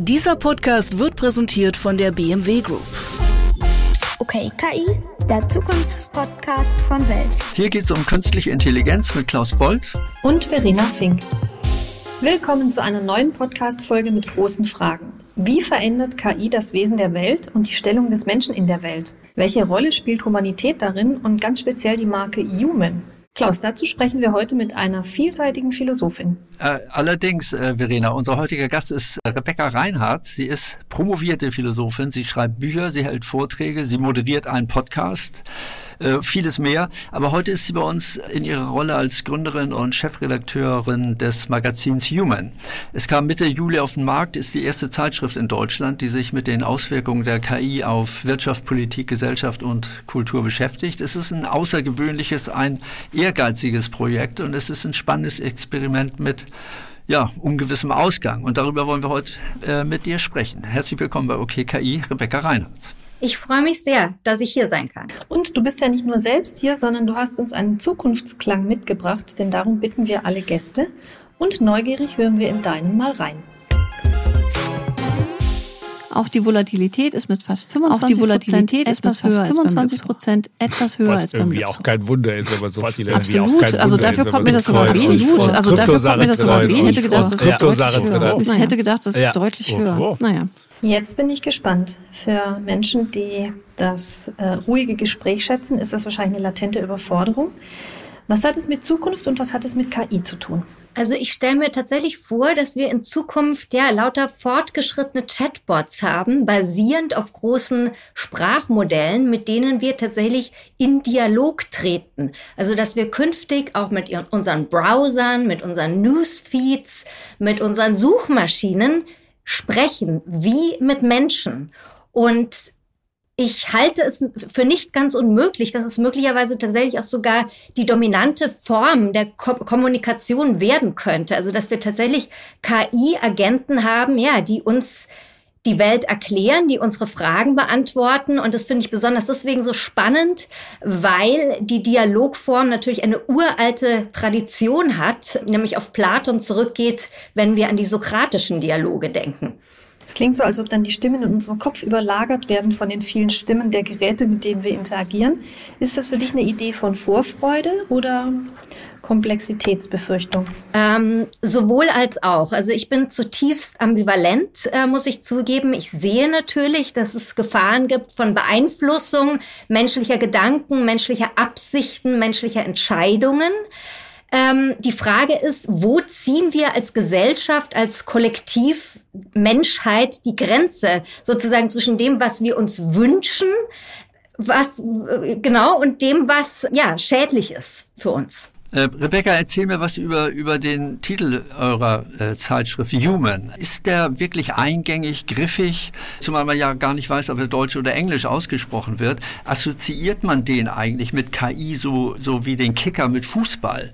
Dieser Podcast wird präsentiert von der BMW Group. Okay, KI, der Zukunftspodcast von Welt. Hier geht es um künstliche Intelligenz mit Klaus Bold und Verena Fink. Willkommen zu einer neuen Podcast-Folge mit großen Fragen. Wie verändert KI das Wesen der Welt und die Stellung des Menschen in der Welt? Welche Rolle spielt Humanität darin und ganz speziell die Marke Human? Klaus, dazu sprechen wir heute mit einer vielseitigen Philosophin. Äh, allerdings, äh, Verena, unser heutiger Gast ist Rebecca Reinhardt. Sie ist promovierte Philosophin. Sie schreibt Bücher, sie hält Vorträge, sie moderiert einen Podcast, äh, vieles mehr. Aber heute ist sie bei uns in ihrer Rolle als Gründerin und Chefredakteurin des Magazins Human. Es kam Mitte Juli auf den Markt, ist die erste Zeitschrift in Deutschland, die sich mit den Auswirkungen der KI auf Wirtschaft, Politik, Gesellschaft und Kultur beschäftigt. Es ist ein außergewöhnliches, ein ehrgeiziges Projekt und es ist ein spannendes Experiment mit ja, ungewissem Ausgang. Und darüber wollen wir heute äh, mit dir sprechen. Herzlich willkommen bei OKKI, Rebecca Reinhardt. Ich freue mich sehr, dass ich hier sein kann. Und du bist ja nicht nur selbst hier, sondern du hast uns einen Zukunftsklang mitgebracht, denn darum bitten wir alle Gäste. Und neugierig hören wir in deinen mal rein. Auch die Volatilität ist mit fast 25 auch die Volatilität ist etwas höher 25 Prozent etwas höher Was als beim irgendwie auch kein Wunder ist, wenn man so viele Absolut. also dafür kommt mir das aber wenig gut. Also dafür kommt mir das aber wenig. Ich hätte gedacht, das ist deutlich höher. Ich hätte gedacht, das ist deutlich höher. Naja. Jetzt bin ich gespannt. Für Menschen, die das äh, ruhige Gespräch schätzen, ist das wahrscheinlich eine latente Überforderung. Was hat es mit Zukunft und was hat es mit KI zu tun? Also ich stelle mir tatsächlich vor, dass wir in Zukunft ja lauter fortgeschrittene Chatbots haben, basierend auf großen Sprachmodellen, mit denen wir tatsächlich in Dialog treten. Also dass wir künftig auch mit unseren Browsern, mit unseren Newsfeeds, mit unseren Suchmaschinen sprechen, wie mit Menschen. Und ich halte es für nicht ganz unmöglich, dass es möglicherweise tatsächlich auch sogar die dominante Form der Ko Kommunikation werden könnte. Also, dass wir tatsächlich KI-Agenten haben, ja, die uns die Welt erklären, die unsere Fragen beantworten. Und das finde ich besonders deswegen so spannend, weil die Dialogform natürlich eine uralte Tradition hat, nämlich auf Platon zurückgeht, wenn wir an die sokratischen Dialoge denken. Es klingt so, als ob dann die Stimmen in unserem Kopf überlagert werden von den vielen Stimmen der Geräte, mit denen wir interagieren. Ist das für dich eine Idee von Vorfreude oder Komplexitätsbefürchtung? Ähm, sowohl als auch. Also ich bin zutiefst ambivalent, äh, muss ich zugeben. Ich sehe natürlich, dass es Gefahren gibt von Beeinflussung menschlicher Gedanken, menschlicher Absichten, menschlicher Entscheidungen. Ähm, die Frage ist, wo ziehen wir als Gesellschaft, als Kollektiv Menschheit die Grenze sozusagen zwischen dem, was wir uns wünschen, was äh, genau und dem, was ja schädlich ist für uns. Äh, Rebecca, erzähl mir was über, über den Titel eurer äh, Zeitschrift Human. Ist der wirklich eingängig, griffig, zumal man ja gar nicht weiß, ob er Deutsch oder Englisch ausgesprochen wird? Assoziiert man den eigentlich mit KI so, so wie den Kicker mit Fußball?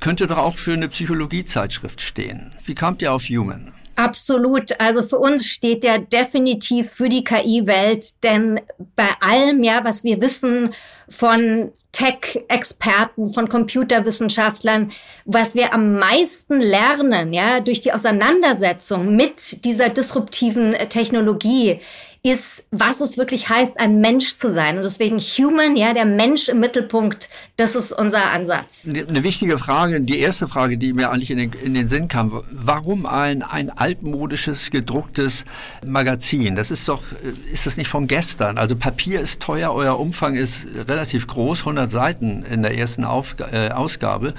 Könnte doch auch für eine Psychologiezeitschrift stehen. Wie kamt ihr auf Human? Absolut. Also für uns steht der definitiv für die KI-Welt, denn bei allem, ja, was wir wissen von Tech-Experten, von Computerwissenschaftlern, was wir am meisten lernen, ja, durch die Auseinandersetzung mit dieser disruptiven Technologie, ist, was es wirklich heißt, ein Mensch zu sein. Und deswegen Human, ja, der Mensch im Mittelpunkt, das ist unser Ansatz. Eine wichtige Frage, die erste Frage, die mir eigentlich in den, in den Sinn kam, warum ein, ein altmodisches, gedrucktes Magazin? Das ist doch, ist das nicht von gestern? Also Papier ist teuer, euer Umfang ist relativ groß, 100 Seiten in der ersten Auf, äh, Ausgabe.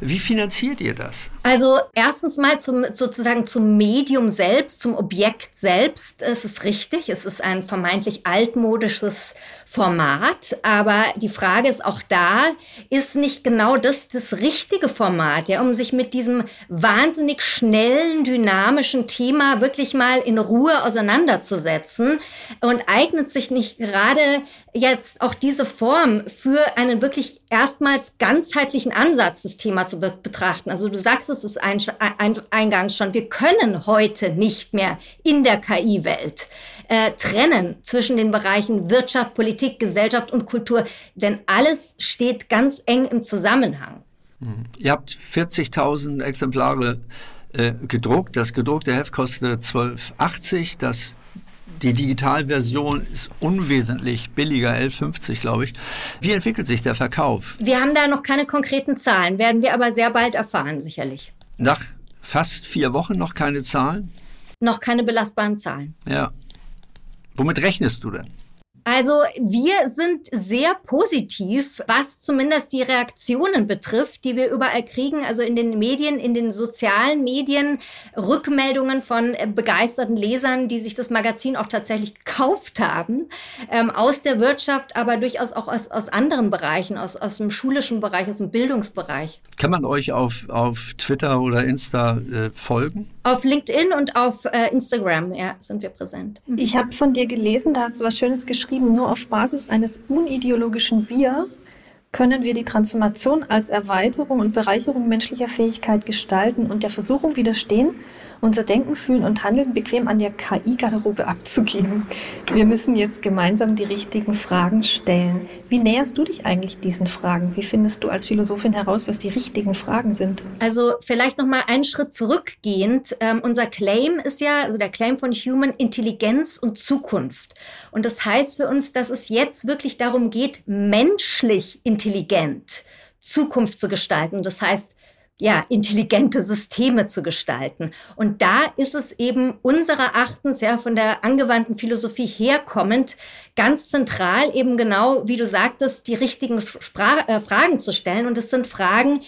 Wie finanziert ihr das? Also erstens mal zum, sozusagen zum Medium selbst, zum Objekt selbst. Es ist richtig, es ist ein vermeintlich altmodisches Format. Aber die Frage ist auch da, ist nicht genau das das richtige Format, ja, um sich mit diesem wahnsinnig schnellen, dynamischen Thema wirklich mal in Ruhe auseinanderzusetzen? Und eignet sich nicht gerade jetzt auch diese Form für einen wirklich erstmals ganzheitlichen Ansatz, das Thema zu be betrachten? Also du sagst es ist ein, ein, eingangs schon, wir können heute nicht mehr in der KI-Welt äh, trennen zwischen den Bereichen Wirtschaft, Politik, Gesellschaft und Kultur, denn alles steht ganz eng im Zusammenhang. Mhm. Ihr habt 40.000 Exemplare äh, gedruckt. Das gedruckte Heft kostet 12,80. Das die Digitalversion ist unwesentlich billiger, 11,50 glaube ich. Wie entwickelt sich der Verkauf? Wir haben da noch keine konkreten Zahlen, werden wir aber sehr bald erfahren, sicherlich. Nach fast vier Wochen noch keine Zahlen? Noch keine belastbaren Zahlen. Ja. Womit rechnest du denn? Also wir sind sehr positiv, was zumindest die Reaktionen betrifft, die wir überall kriegen, also in den Medien, in den sozialen Medien, Rückmeldungen von äh, begeisterten Lesern, die sich das Magazin auch tatsächlich gekauft haben, ähm, aus der Wirtschaft, aber durchaus auch aus, aus anderen Bereichen, aus, aus dem schulischen Bereich, aus dem Bildungsbereich. Kann man euch auf, auf Twitter oder Insta äh, folgen? Auf LinkedIn und auf äh, Instagram ja, sind wir präsent. Ich habe von dir gelesen, da hast du was Schönes geschrieben, nur auf Basis eines unideologischen Wir können wir die Transformation als Erweiterung und Bereicherung menschlicher Fähigkeit gestalten und der Versuchung widerstehen, unser Denken, Fühlen und Handeln bequem an der KI-Garderobe abzugeben. Wir müssen jetzt gemeinsam die richtigen Fragen stellen. Wie näherst du dich eigentlich diesen Fragen? Wie findest du als Philosophin heraus, was die richtigen Fragen sind? Also vielleicht noch mal einen Schritt zurückgehend. Ähm, unser Claim ist ja, also der Claim von Human Intelligenz und Zukunft. Und das heißt für uns, dass es jetzt wirklich darum geht, menschlich intelligent Zukunft zu gestalten. Das heißt, ja, intelligente Systeme zu gestalten. Und da ist es eben unserer Erachtens, ja, von der angewandten Philosophie herkommend, ganz zentral eben genau, wie du sagtest, die richtigen Spra äh, Fragen zu stellen. Und es sind Fragen,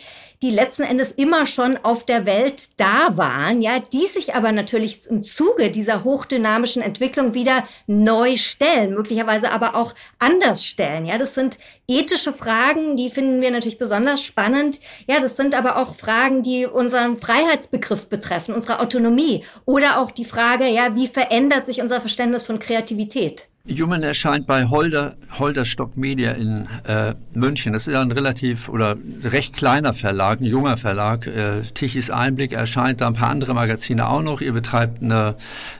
die letzten Endes immer schon auf der Welt da waren, ja, die sich aber natürlich im Zuge dieser hochdynamischen Entwicklung wieder neu stellen, möglicherweise aber auch anders stellen. Ja, das sind ethische Fragen, die finden wir natürlich besonders spannend. Ja, das sind aber auch Fragen, die unseren Freiheitsbegriff betreffen, unsere Autonomie oder auch die Frage, ja, wie verändert sich unser Verständnis von Kreativität? Human erscheint bei Holder, Holderstock Media in äh, München. Das ist ja ein relativ oder recht kleiner Verlag, ein junger Verlag. Äh, Tichys Einblick erscheint da ein paar andere Magazine auch noch. Ihr betreibt eine,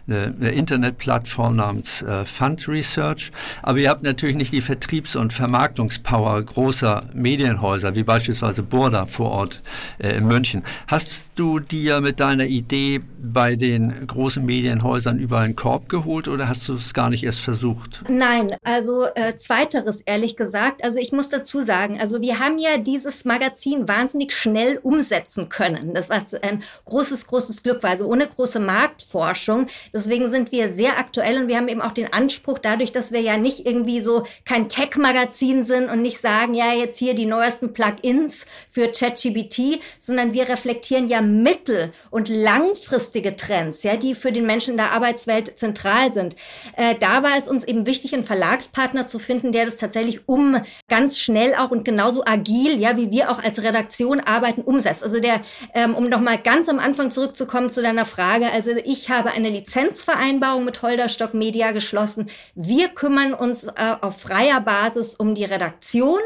eine, eine Internetplattform namens äh, Fund Research. Aber ihr habt natürlich nicht die Vertriebs- und Vermarktungspower großer Medienhäuser, wie beispielsweise Burda vor Ort äh, in München. Hast du dir mit deiner Idee bei den großen Medienhäusern über einen Korb geholt oder hast du es gar nicht erst versucht? Versucht? Nein, also äh, zweiteres ehrlich gesagt. Also ich muss dazu sagen, also wir haben ja dieses Magazin wahnsinnig schnell umsetzen können. Das war ein großes, großes Glück war. Also ohne große Marktforschung. Deswegen sind wir sehr aktuell und wir haben eben auch den Anspruch, dadurch, dass wir ja nicht irgendwie so kein Tech-Magazin sind und nicht sagen, ja, jetzt hier die neuesten Plugins für ChatGBT, sondern wir reflektieren ja mittel- und langfristige Trends, ja, die für den Menschen in der Arbeitswelt zentral sind. Äh, da war es uns eben wichtig, einen Verlagspartner zu finden, der das tatsächlich um ganz schnell auch und genauso agil, ja, wie wir auch als Redaktion arbeiten, umsetzt. Also der, ähm, um nochmal ganz am Anfang zurückzukommen zu deiner Frage, also ich habe eine Lizenzvereinbarung mit Holderstock Media geschlossen. Wir kümmern uns äh, auf freier Basis um die Redaktion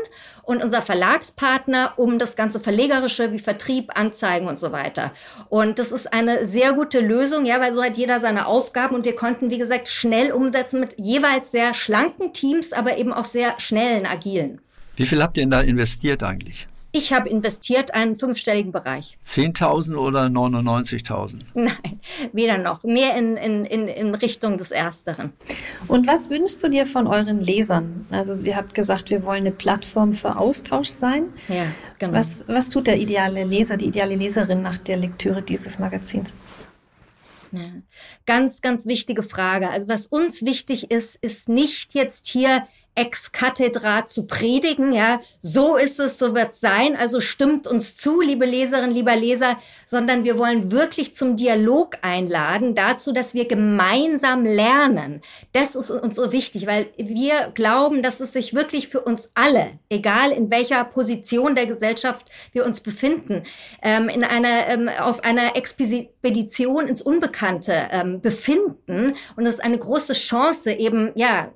und unser Verlagspartner um das ganze Verlegerische wie Vertrieb, Anzeigen und so weiter. Und das ist eine sehr gute Lösung, ja, weil so hat jeder seine Aufgaben und wir konnten, wie gesagt, schnell umsetzen mit jeweils sehr schlanken Teams, aber eben auch sehr schnellen, agilen. Wie viel habt ihr denn da investiert eigentlich? Ich habe investiert einen fünfstelligen Bereich. 10.000 oder 99.000? Nein, weder noch. Mehr in, in, in, in Richtung des Ersteren. Und was wünschst du dir von euren Lesern? Also ihr habt gesagt, wir wollen eine Plattform für Austausch sein. Ja, genau. Was, was tut der ideale Leser, die ideale Leserin nach der Lektüre dieses Magazins? Ja. Ganz, ganz wichtige Frage. Also was uns wichtig ist, ist nicht jetzt hier ex cathedra zu predigen, ja, so ist es, so wird es sein, also stimmt uns zu, liebe Leserinnen, lieber Leser, sondern wir wollen wirklich zum Dialog einladen, dazu, dass wir gemeinsam lernen. Das ist uns so wichtig, weil wir glauben, dass es sich wirklich für uns alle, egal in welcher Position der Gesellschaft wir uns befinden, ähm, in einer, ähm, auf einer Expedition ins Unbekannte ähm, befinden. Und es ist eine große Chance eben, ja,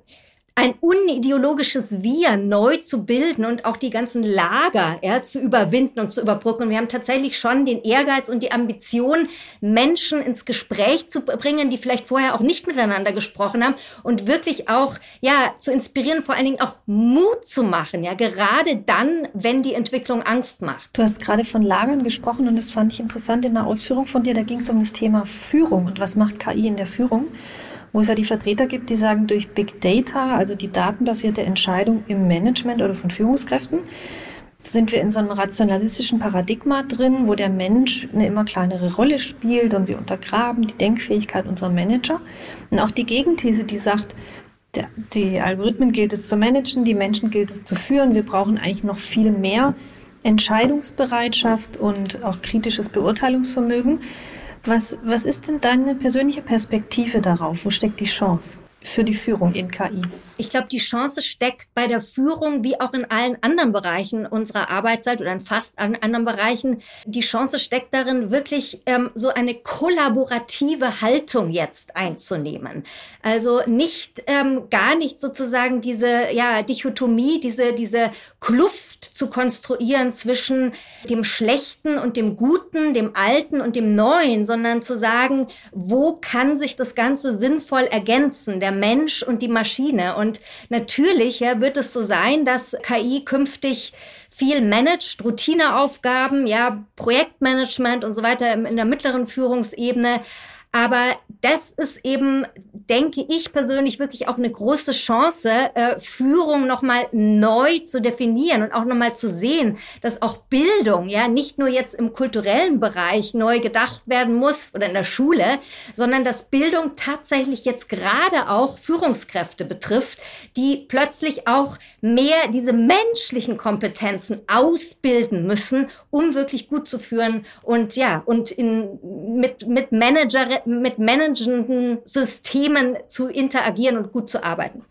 ein unideologisches Wir neu zu bilden und auch die ganzen Lager ja, zu überwinden und zu überbrücken. Und wir haben tatsächlich schon den Ehrgeiz und die Ambition, Menschen ins Gespräch zu bringen, die vielleicht vorher auch nicht miteinander gesprochen haben und wirklich auch ja zu inspirieren, vor allen Dingen auch Mut zu machen, ja gerade dann, wenn die Entwicklung Angst macht. Du hast gerade von Lagern gesprochen und das fand ich interessant in der Ausführung von dir. Da ging es um das Thema Führung und was macht KI in der Führung wo es ja die Vertreter gibt, die sagen, durch Big Data, also die datenbasierte Entscheidung im Management oder von Führungskräften, sind wir in so einem rationalistischen Paradigma drin, wo der Mensch eine immer kleinere Rolle spielt und wir untergraben die Denkfähigkeit unserer Manager. Und auch die Gegenthese, die sagt, der, die Algorithmen gilt es zu managen, die Menschen gilt es zu führen. Wir brauchen eigentlich noch viel mehr Entscheidungsbereitschaft und auch kritisches Beurteilungsvermögen. Was, was ist denn deine persönliche Perspektive darauf? Wo steckt die Chance? für die Führung in KI? Ich glaube, die Chance steckt bei der Führung wie auch in allen anderen Bereichen unserer Arbeitszeit oder in fast allen anderen Bereichen. Die Chance steckt darin, wirklich ähm, so eine kollaborative Haltung jetzt einzunehmen. Also nicht ähm, gar nicht sozusagen diese ja, Dichotomie, diese, diese Kluft zu konstruieren zwischen dem Schlechten und dem Guten, dem Alten und dem Neuen, sondern zu sagen, wo kann sich das Ganze sinnvoll ergänzen? Der Mensch und die Maschine. Und natürlich ja, wird es so sein, dass KI künftig viel managt, Routineaufgaben, ja, Projektmanagement und so weiter in der mittleren Führungsebene aber das ist eben, denke ich persönlich, wirklich auch eine große Chance, äh, Führung nochmal neu zu definieren und auch nochmal zu sehen, dass auch Bildung ja nicht nur jetzt im kulturellen Bereich neu gedacht werden muss oder in der Schule, sondern dass Bildung tatsächlich jetzt gerade auch Führungskräfte betrifft, die plötzlich auch mehr diese menschlichen Kompetenzen ausbilden müssen, um wirklich gut zu führen und ja, und in, mit, mit Manager, mit managenden Systemen zu interagieren und gut zu arbeiten.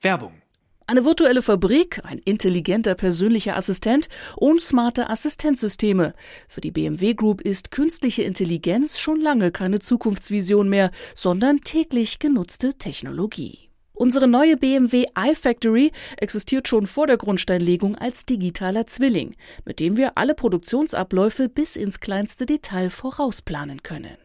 Werbung. Eine virtuelle Fabrik, ein intelligenter persönlicher Assistent und smarte Assistenzsysteme. Für die BMW Group ist künstliche Intelligenz schon lange keine Zukunftsvision mehr, sondern täglich genutzte Technologie. Unsere neue BMW iFactory existiert schon vor der Grundsteinlegung als digitaler Zwilling, mit dem wir alle Produktionsabläufe bis ins kleinste Detail vorausplanen können.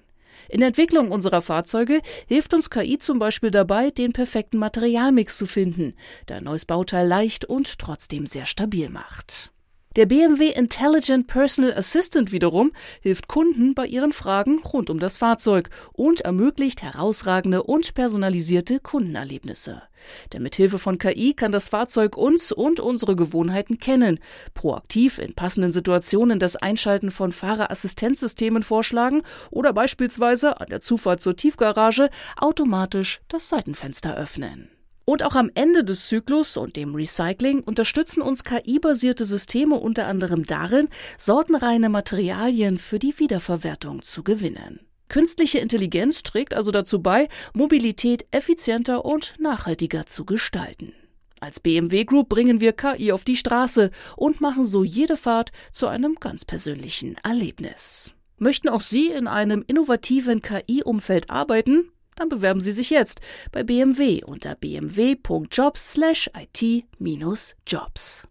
In der Entwicklung unserer Fahrzeuge hilft uns KI zum Beispiel dabei, den perfekten Materialmix zu finden, der ein neues Bauteil leicht und trotzdem sehr stabil macht. Der BMW Intelligent Personal Assistant wiederum hilft Kunden bei ihren Fragen rund um das Fahrzeug und ermöglicht herausragende und personalisierte Kundenerlebnisse. Denn mit Hilfe von KI kann das Fahrzeug uns und unsere Gewohnheiten kennen, proaktiv in passenden Situationen das Einschalten von Fahrerassistenzsystemen vorschlagen oder beispielsweise an der Zufahrt zur Tiefgarage automatisch das Seitenfenster öffnen. Und auch am Ende des Zyklus und dem Recycling unterstützen uns KI-basierte Systeme unter anderem darin, sortenreine Materialien für die Wiederverwertung zu gewinnen. Künstliche Intelligenz trägt also dazu bei, Mobilität effizienter und nachhaltiger zu gestalten. Als BMW Group bringen wir KI auf die Straße und machen so jede Fahrt zu einem ganz persönlichen Erlebnis. Möchten auch Sie in einem innovativen KI-Umfeld arbeiten? Dann bewerben Sie sich jetzt bei BMW unter bmw.jobs/it-jobs.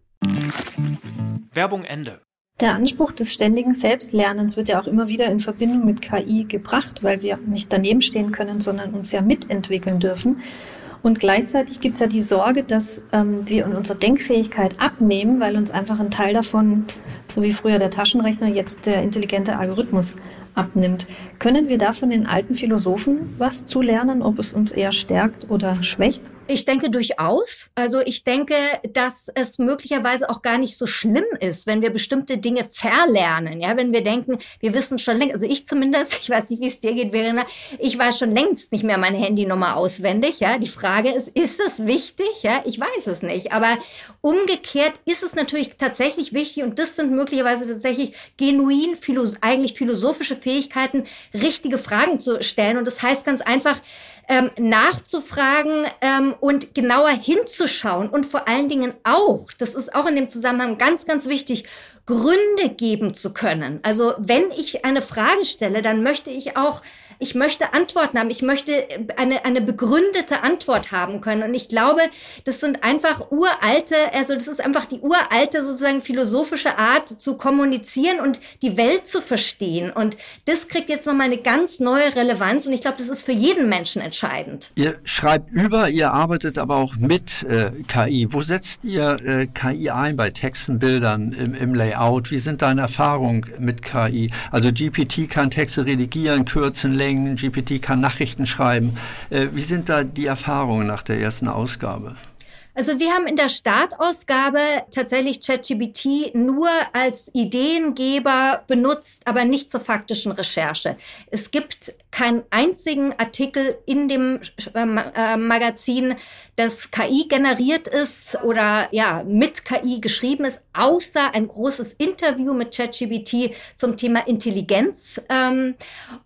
Werbung Ende. Der Anspruch des ständigen Selbstlernens wird ja auch immer wieder in Verbindung mit KI gebracht, weil wir nicht daneben stehen können, sondern uns ja mitentwickeln dürfen. Und gleichzeitig gibt es ja die Sorge, dass ähm, wir in unserer Denkfähigkeit abnehmen, weil uns einfach ein Teil davon, so wie früher der Taschenrechner, jetzt der intelligente Algorithmus abnimmt. Können wir da von den alten Philosophen was zu lernen, ob es uns eher stärkt oder schwächt? Ich denke durchaus. Also ich denke, dass es möglicherweise auch gar nicht so schlimm ist, wenn wir bestimmte Dinge verlernen. Ja, wenn wir denken, wir wissen schon längst, also ich zumindest, ich weiß nicht, wie es dir geht, Verena, ich weiß schon längst nicht mehr meine Handynummer auswendig. Ja, die Frage ist, ist es wichtig? Ja, ich weiß es nicht. Aber umgekehrt ist es natürlich tatsächlich wichtig und das sind möglicherweise tatsächlich genuin, philosoph eigentlich philosophische Fähigkeiten, richtige Fragen zu stellen. Und das heißt ganz einfach, ähm, nachzufragen ähm, und genauer hinzuschauen und vor allen Dingen auch, das ist auch in dem Zusammenhang ganz, ganz wichtig, Gründe geben zu können. Also wenn ich eine Frage stelle, dann möchte ich auch ich möchte Antworten haben, ich möchte eine, eine begründete Antwort haben können. Und ich glaube, das sind einfach uralte, also das ist einfach die uralte sozusagen philosophische Art zu kommunizieren und die Welt zu verstehen. Und das kriegt jetzt nochmal eine ganz neue Relevanz und ich glaube, das ist für jeden Menschen entscheidend. Ihr schreibt über, ihr arbeitet aber auch mit äh, KI. Wo setzt ihr äh, KI ein bei Texten, Bildern, im, im Layout? Wie sind deine Erfahrungen mit KI? Also GPT kann Texte redigieren, kürzen, Längen, GPT kann Nachrichten schreiben. Äh, wie sind da die Erfahrungen nach der ersten Ausgabe? Also wir haben in der Startausgabe tatsächlich ChatGPT nur als Ideengeber benutzt, aber nicht zur faktischen Recherche. Es gibt keinen einzigen Artikel in dem äh, Magazin, das KI generiert ist oder ja mit KI geschrieben ist, außer ein großes Interview mit ChatGPT zum Thema Intelligenz. Ähm,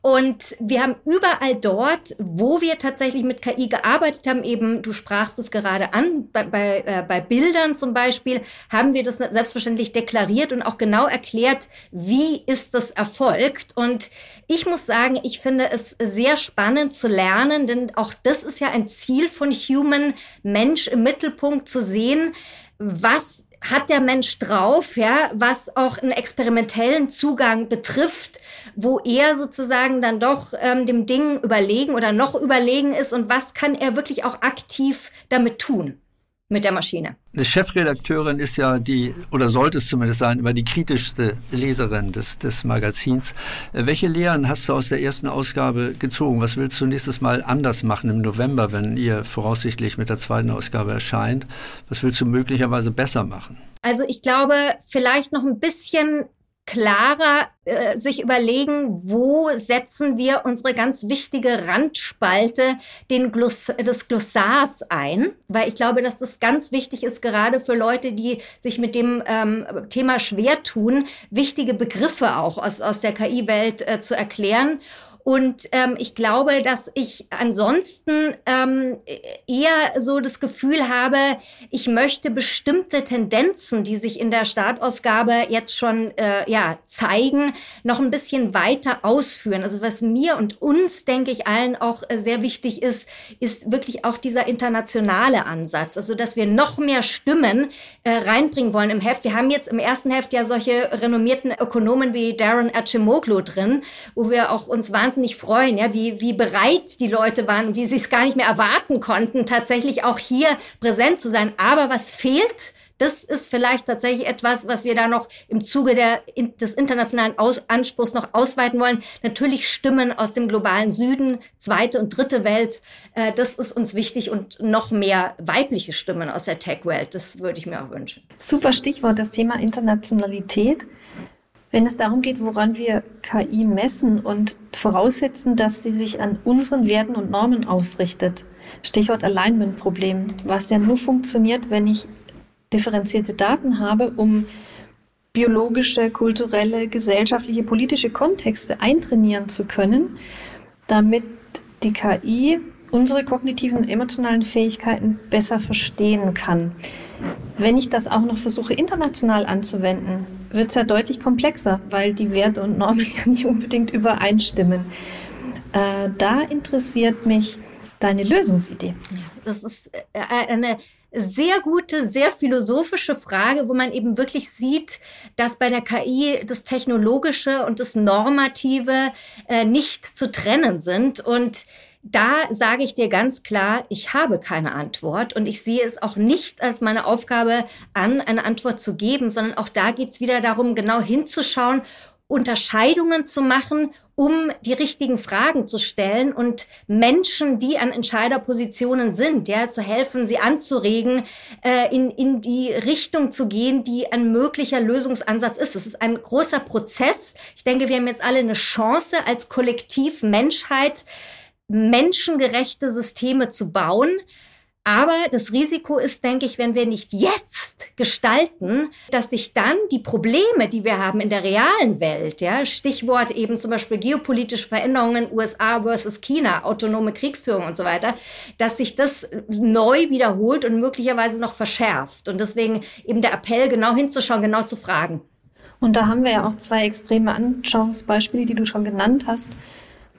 und wir haben überall dort, wo wir tatsächlich mit KI gearbeitet haben, eben du sprachst es gerade an, bei, äh, bei Bildern zum Beispiel, haben wir das selbstverständlich deklariert und auch genau erklärt, wie ist das erfolgt. Und ich muss sagen, ich finde es sehr spannend zu lernen, denn auch das ist ja ein Ziel von Human, Mensch im Mittelpunkt zu sehen, was hat der Mensch drauf, ja, was auch einen experimentellen Zugang betrifft, wo er sozusagen dann doch ähm, dem Ding überlegen oder noch überlegen ist und was kann er wirklich auch aktiv damit tun mit der Maschine. Eine Chefredakteurin ist ja die, oder sollte es zumindest sein, immer die kritischste Leserin des, des Magazins. Äh, welche Lehren hast du aus der ersten Ausgabe gezogen? Was willst du nächstes Mal anders machen im November, wenn ihr voraussichtlich mit der zweiten Ausgabe erscheint? Was willst du möglicherweise besser machen? Also ich glaube, vielleicht noch ein bisschen klarer äh, sich überlegen, wo setzen wir unsere ganz wichtige Randspalte den Gloss des Glossars ein, weil ich glaube, dass das ganz wichtig ist, gerade für Leute, die sich mit dem ähm, Thema schwer tun, wichtige Begriffe auch aus, aus der KI-Welt äh, zu erklären. Und ähm, ich glaube, dass ich ansonsten ähm, eher so das Gefühl habe, ich möchte bestimmte Tendenzen, die sich in der Startausgabe jetzt schon äh, ja, zeigen, noch ein bisschen weiter ausführen. Also was mir und uns, denke ich, allen auch äh, sehr wichtig ist, ist wirklich auch dieser internationale Ansatz. Also dass wir noch mehr Stimmen äh, reinbringen wollen im Heft. Wir haben jetzt im ersten Heft ja solche renommierten Ökonomen wie Darren Acemoglu drin, wo wir auch uns wahnsinnig wahnsinnig freuen, ja, wie, wie bereit die Leute waren, wie sie es gar nicht mehr erwarten konnten, tatsächlich auch hier präsent zu sein. Aber was fehlt? Das ist vielleicht tatsächlich etwas, was wir da noch im Zuge der, des internationalen aus Anspruchs noch ausweiten wollen. Natürlich Stimmen aus dem globalen Süden, zweite und dritte Welt. Äh, das ist uns wichtig und noch mehr weibliche Stimmen aus der Tech-Welt. Das würde ich mir auch wünschen. Super Stichwort, das Thema Internationalität. Wenn es darum geht, woran wir KI messen und voraussetzen, dass sie sich an unseren Werten und Normen ausrichtet, Stichwort Alignment-Problem, was ja nur funktioniert, wenn ich differenzierte Daten habe, um biologische, kulturelle, gesellschaftliche, politische Kontexte eintrainieren zu können, damit die KI unsere kognitiven und emotionalen Fähigkeiten besser verstehen kann. Wenn ich das auch noch versuche international anzuwenden, wird es ja deutlich komplexer, weil die Werte und Normen ja nicht unbedingt übereinstimmen. Äh, da interessiert mich deine Lösungsidee. Das ist äh, eine sehr gute, sehr philosophische Frage, wo man eben wirklich sieht, dass bei der KI das Technologische und das Normative äh, nicht zu trennen sind und da sage ich dir ganz klar, ich habe keine Antwort und ich sehe es auch nicht als meine Aufgabe an, eine Antwort zu geben, sondern auch da geht es wieder darum, genau hinzuschauen, Unterscheidungen zu machen, um die richtigen Fragen zu stellen und Menschen, die an Entscheiderpositionen sind, ja, zu helfen, sie anzuregen, äh, in, in die Richtung zu gehen, die ein möglicher Lösungsansatz ist. Es ist ein großer Prozess. Ich denke, wir haben jetzt alle eine Chance als Kollektiv Menschheit, menschengerechte Systeme zu bauen. Aber das Risiko ist, denke ich, wenn wir nicht jetzt gestalten, dass sich dann die Probleme, die wir haben in der realen Welt, ja, Stichwort eben zum Beispiel geopolitische Veränderungen USA versus China, autonome Kriegsführung und so weiter, dass sich das neu wiederholt und möglicherweise noch verschärft. Und deswegen eben der Appell, genau hinzuschauen, genau zu fragen. Und da haben wir ja auch zwei extreme Anschauungsbeispiele, die du schon genannt hast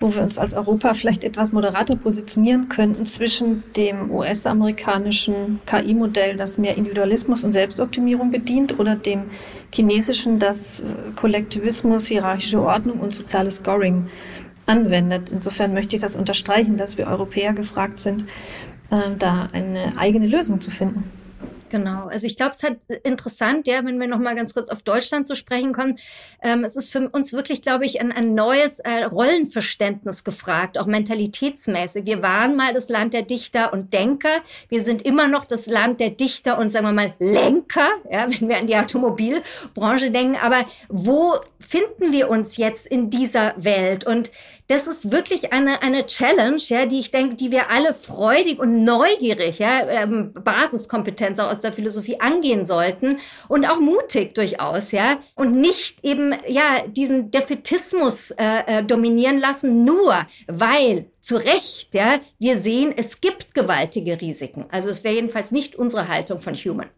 wo wir uns als Europa vielleicht etwas moderater positionieren könnten zwischen dem US-amerikanischen KI-Modell, das mehr Individualismus und Selbstoptimierung bedient, oder dem chinesischen, das äh, Kollektivismus, hierarchische Ordnung und soziales Scoring anwendet. Insofern möchte ich das unterstreichen, dass wir Europäer gefragt sind, äh, da eine eigene Lösung zu finden. Genau. Also ich glaube, es hat interessant, ja, wenn wir noch mal ganz kurz auf Deutschland zu sprechen kommen. Ähm, es ist für uns wirklich, glaube ich, ein, ein neues äh, Rollenverständnis gefragt, auch mentalitätsmäßig. Wir waren mal das Land der Dichter und Denker. Wir sind immer noch das Land der Dichter und sagen wir mal Lenker, ja, wenn wir an die Automobilbranche denken. Aber wo finden wir uns jetzt in dieser Welt? Und das ist wirklich eine, eine Challenge, ja, die ich denke, die wir alle freudig und neugierig, ja, ähm, Basiskompetenz auch aus der Philosophie angehen sollten und auch mutig durchaus, ja, und nicht eben, ja, diesen Defetismus äh, äh, dominieren lassen, nur weil zu Recht, ja, wir sehen, es gibt gewaltige Risiken. Also es wäre jedenfalls nicht unsere Haltung von Human.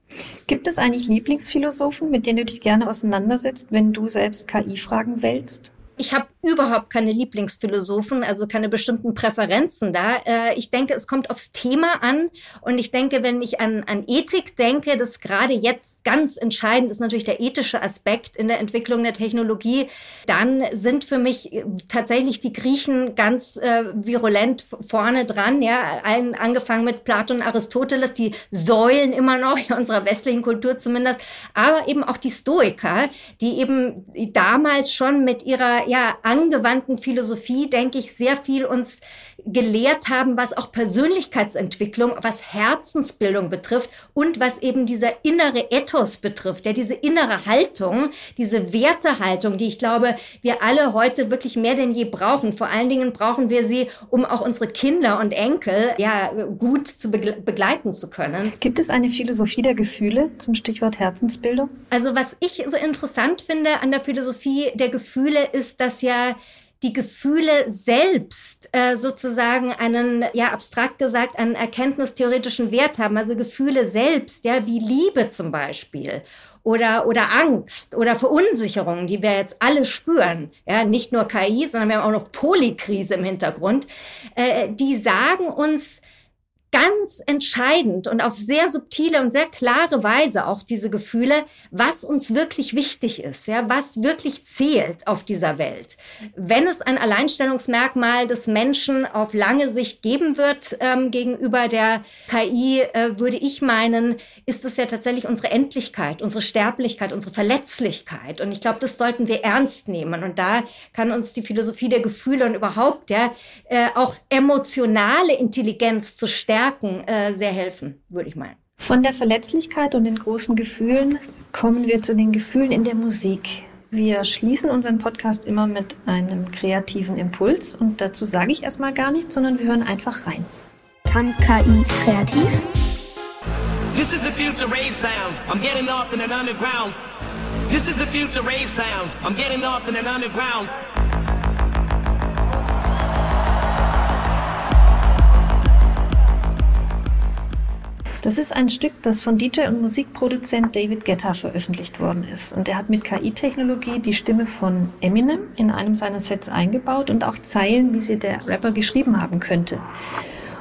Gibt es eigentlich Lieblingsphilosophen, mit denen du dich gerne auseinandersetzt, wenn du selbst KI-Fragen wälzt? Ich habe überhaupt keine Lieblingsphilosophen, also keine bestimmten Präferenzen da. Äh, ich denke, es kommt aufs Thema an. Und ich denke, wenn ich an, an Ethik denke, das gerade jetzt ganz entscheidend ist natürlich der ethische Aspekt in der Entwicklung der Technologie, dann sind für mich äh, tatsächlich die Griechen ganz äh, virulent vorne dran. Ja, allen angefangen mit Platon und Aristoteles, die Säulen immer noch in unserer westlichen Kultur zumindest, aber eben auch die Stoiker, die eben damals schon mit ihrer ja, angewandten Philosophie, denke ich, sehr viel uns gelehrt haben, was auch Persönlichkeitsentwicklung, was Herzensbildung betrifft und was eben dieser innere Ethos betrifft, ja, diese innere Haltung, diese Wertehaltung, die ich glaube, wir alle heute wirklich mehr denn je brauchen. Vor allen Dingen brauchen wir sie, um auch unsere Kinder und Enkel ja gut zu begleiten zu können. Gibt es eine Philosophie der Gefühle zum Stichwort Herzensbildung? Also was ich so interessant finde an der Philosophie der Gefühle ist, dass ja die Gefühle selbst äh, sozusagen einen, ja, abstrakt gesagt, einen erkenntnistheoretischen Wert haben. Also Gefühle selbst, ja, wie Liebe zum Beispiel oder, oder Angst oder Verunsicherung, die wir jetzt alle spüren, ja, nicht nur KI, sondern wir haben auch noch Polykrise im Hintergrund, äh, die sagen uns, ganz entscheidend und auf sehr subtile und sehr klare Weise auch diese Gefühle, was uns wirklich wichtig ist, ja, was wirklich zählt auf dieser Welt. Wenn es ein Alleinstellungsmerkmal des Menschen auf lange Sicht geben wird ähm, gegenüber der KI, äh, würde ich meinen, ist es ja tatsächlich unsere Endlichkeit, unsere Sterblichkeit, unsere Verletzlichkeit. Und ich glaube, das sollten wir ernst nehmen. Und da kann uns die Philosophie der Gefühle und überhaupt ja äh, auch emotionale Intelligenz zu stärken Stärken äh, sehr helfen, würde ich meinen. Von der Verletzlichkeit und den großen Gefühlen kommen wir zu den Gefühlen in der Musik. Wir schließen unseren Podcast immer mit einem kreativen Impuls und dazu sage ich erstmal gar nichts, sondern wir hören einfach rein. Kann KI kreativ? This is the future rave sound. I'm getting lost in an underground. This is the future rave sound. I'm getting lost in an underground. Das ist ein Stück, das von DJ und Musikproduzent David Guetta veröffentlicht worden ist. Und er hat mit KI-Technologie die Stimme von Eminem in einem seiner Sets eingebaut und auch Zeilen, wie sie der Rapper geschrieben haben könnte.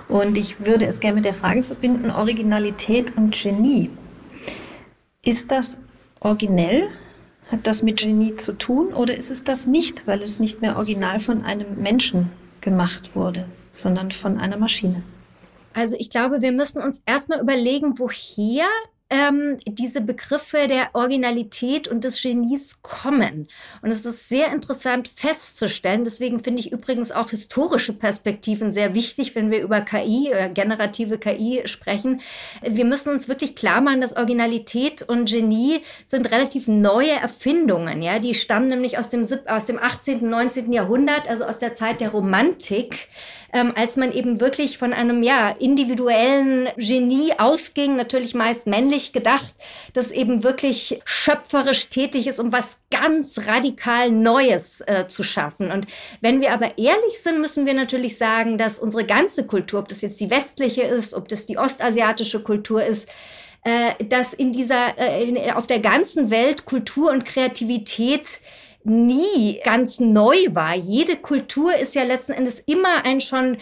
Und ich würde es gerne mit der Frage verbinden, Originalität und Genie. Ist das originell? Hat das mit Genie zu tun oder ist es das nicht, weil es nicht mehr original von einem Menschen gemacht wurde, sondern von einer Maschine? Also ich glaube, wir müssen uns erstmal überlegen, woher ähm, diese Begriffe der Originalität und des Genies kommen. Und es ist sehr interessant festzustellen. Deswegen finde ich übrigens auch historische Perspektiven sehr wichtig, wenn wir über KI, äh, generative KI sprechen. Wir müssen uns wirklich klar machen, dass Originalität und Genie sind relativ neue Erfindungen. Ja, die stammen nämlich aus dem, aus dem 18., 19. Jahrhundert, also aus der Zeit der Romantik ähm, als man eben wirklich von einem ja individuellen Genie ausging, natürlich meist männlich gedacht, das eben wirklich schöpferisch tätig ist, um was ganz radikal Neues äh, zu schaffen. Und wenn wir aber ehrlich sind, müssen wir natürlich sagen, dass unsere ganze Kultur, ob das jetzt die westliche ist, ob das die ostasiatische Kultur ist, äh, dass in dieser, äh, auf der ganzen Welt Kultur und Kreativität nie ganz neu war. Jede Kultur ist ja letzten Endes immer ein schon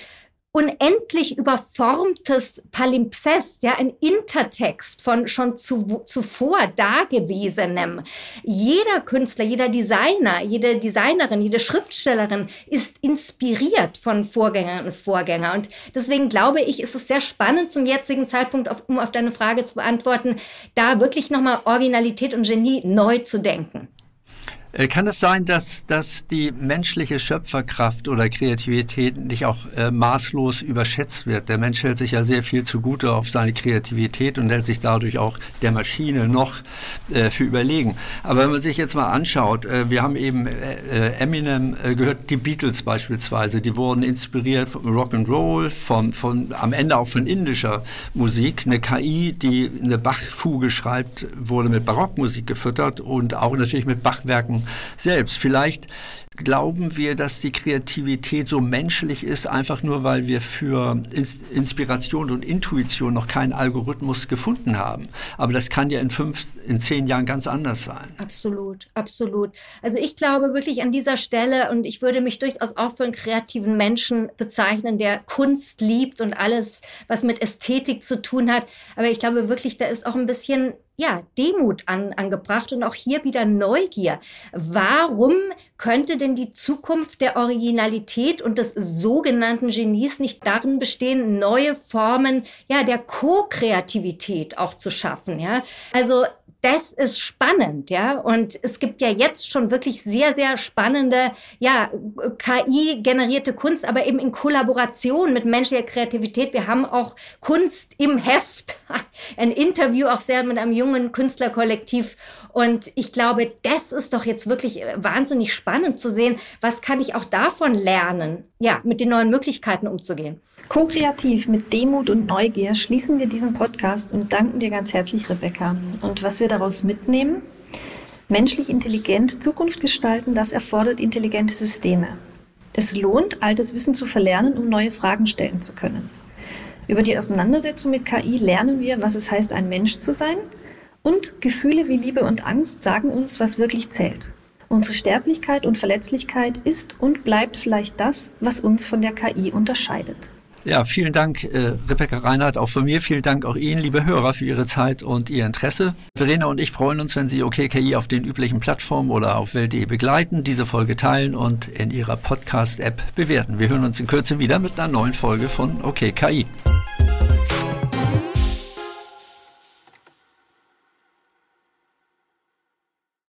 unendlich überformtes Palimpsest, ja, ein Intertext von schon zu, zuvor Dagewesenem. Jeder Künstler, jeder Designer, jede Designerin, jede Schriftstellerin ist inspiriert von Vorgängern und Vorgängern. Und deswegen glaube ich, ist es sehr spannend zum jetzigen Zeitpunkt, auf, um auf deine Frage zu beantworten, da wirklich nochmal Originalität und Genie neu zu denken. Äh, kann es sein, dass, dass die menschliche Schöpferkraft oder Kreativität nicht auch äh, maßlos überschätzt wird? Der Mensch hält sich ja sehr viel zugute auf seine Kreativität und hält sich dadurch auch der Maschine noch äh, für überlegen. Aber wenn man sich jetzt mal anschaut, äh, wir haben eben äh, Eminem äh, gehört, die Beatles beispielsweise, die wurden inspiriert vom Rock'n'Roll, von, von, am Ende auch von indischer Musik. Eine KI, die eine Bach-Fuge schreibt, wurde mit Barockmusik gefüttert und auch natürlich mit Bachwerken selbst. Vielleicht glauben wir, dass die Kreativität so menschlich ist, einfach nur weil wir für Inspiration und Intuition noch keinen Algorithmus gefunden haben. Aber das kann ja in fünf, in zehn Jahren ganz anders sein. Absolut, absolut. Also ich glaube wirklich an dieser Stelle und ich würde mich durchaus auch für einen kreativen Menschen bezeichnen, der Kunst liebt und alles, was mit Ästhetik zu tun hat. Aber ich glaube wirklich, da ist auch ein bisschen ja, Demut an, angebracht und auch hier wieder Neugier. Warum könnte denn die Zukunft der Originalität und des sogenannten Genies nicht darin bestehen, neue Formen, ja, der Co-Kreativität auch zu schaffen, ja? Also, das ist spannend, ja. Und es gibt ja jetzt schon wirklich sehr, sehr spannende, ja, KI-generierte Kunst, aber eben in Kollaboration mit menschlicher Kreativität. Wir haben auch Kunst im Heft. Ein Interview auch sehr mit einem jungen Künstlerkollektiv. Und ich glaube, das ist doch jetzt wirklich wahnsinnig spannend zu sehen. Was kann ich auch davon lernen? Ja, mit den neuen Möglichkeiten umzugehen. Co-kreativ mit Demut und Neugier schließen wir diesen Podcast und danken dir ganz herzlich, Rebecca. Und was wir daraus mitnehmen? Menschlich intelligent Zukunft gestalten, das erfordert intelligente Systeme. Es lohnt, altes Wissen zu verlernen, um neue Fragen stellen zu können. Über die Auseinandersetzung mit KI lernen wir, was es heißt, ein Mensch zu sein. Und Gefühle wie Liebe und Angst sagen uns, was wirklich zählt. Unsere Sterblichkeit und Verletzlichkeit ist und bleibt vielleicht das, was uns von der KI unterscheidet. Ja, vielen Dank, äh, Rebecca Reinhardt, auch von mir. Vielen Dank auch Ihnen, liebe Hörer, für Ihre Zeit und Ihr Interesse. Verena und ich freuen uns, wenn Sie OKKI auf den üblichen Plattformen oder auf Welt.de begleiten, diese Folge teilen und in Ihrer Podcast-App bewerten. Wir hören uns in Kürze wieder mit einer neuen Folge von OKKI.